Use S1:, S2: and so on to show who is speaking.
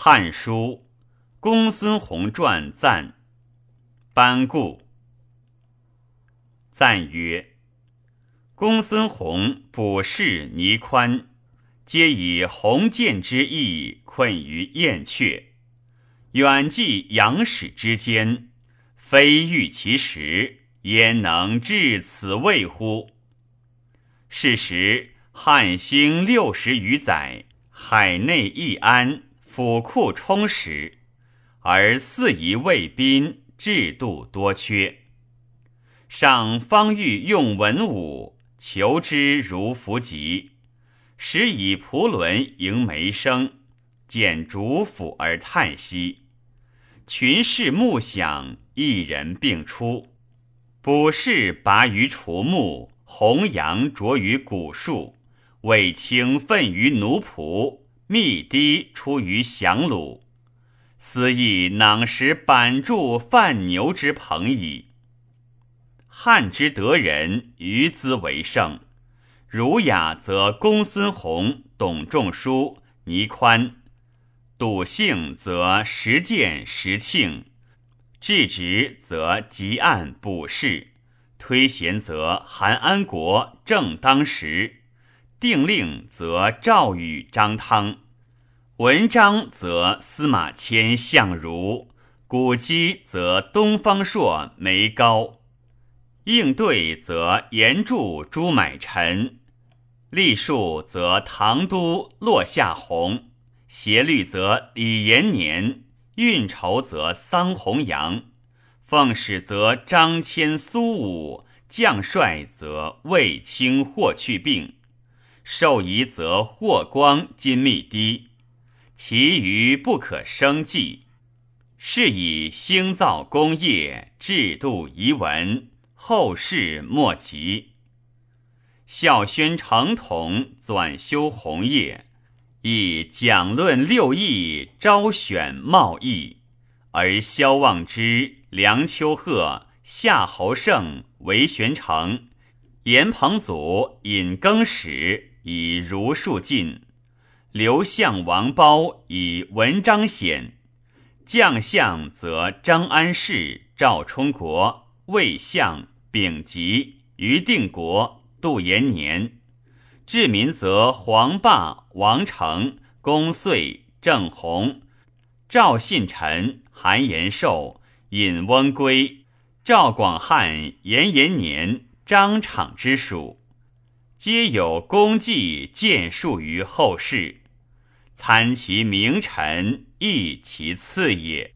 S1: 汉书《公孙弘传》赞，班固赞曰：公孙弘卜筮倪宽，皆以鸿渐之意困于燕雀，远寄阳史之间，非欲其实，焉能至此位乎？是时汉兴六十余载，海内易安，府库充实，而四夷卫兵制度多缺，上方欲用文武。求之如弗及，时以蒲轮迎梅生，见主府而叹息。群士目响，一人并出。卜筮拔于除木，弘扬着于古树，卫青奋于奴仆，密堤出于降虏。斯亦囊食板柱犯牛之朋矣。汉之德人，于兹为盛。儒雅则公孙弘、董仲舒、倪宽；笃信则实践、实庆；治直则汲案、卜筮；推贤则韩安国、正当时；定令则赵禹、张汤；文章则司马迁、相如；古籍则东方朔、梅高。应对则严著朱买臣，隶数则唐都落下弘，协律则李延年，运筹则桑弘羊，奉使则张骞苏武，将帅则卫青霍去病，授仪则霍光金密低，其余不可生计。是以兴造功业，制度遗文。后世莫及。孝宣成统，纂修弘业，以讲论六艺，招选茂义，而萧望之、梁丘壑、夏侯胜、韦玄成、严彭祖、尹更始以儒术尽，刘向、王褒以文章显，将相则张安世、赵充国。魏相、丙吉、于定国、杜延年；治民则黄霸、王成、公遂、郑弘、赵信臣、韩延寿、尹翁归、赵广汉、严延年、张敞之属，皆有功绩建树于后世。参其名臣，亦其次也。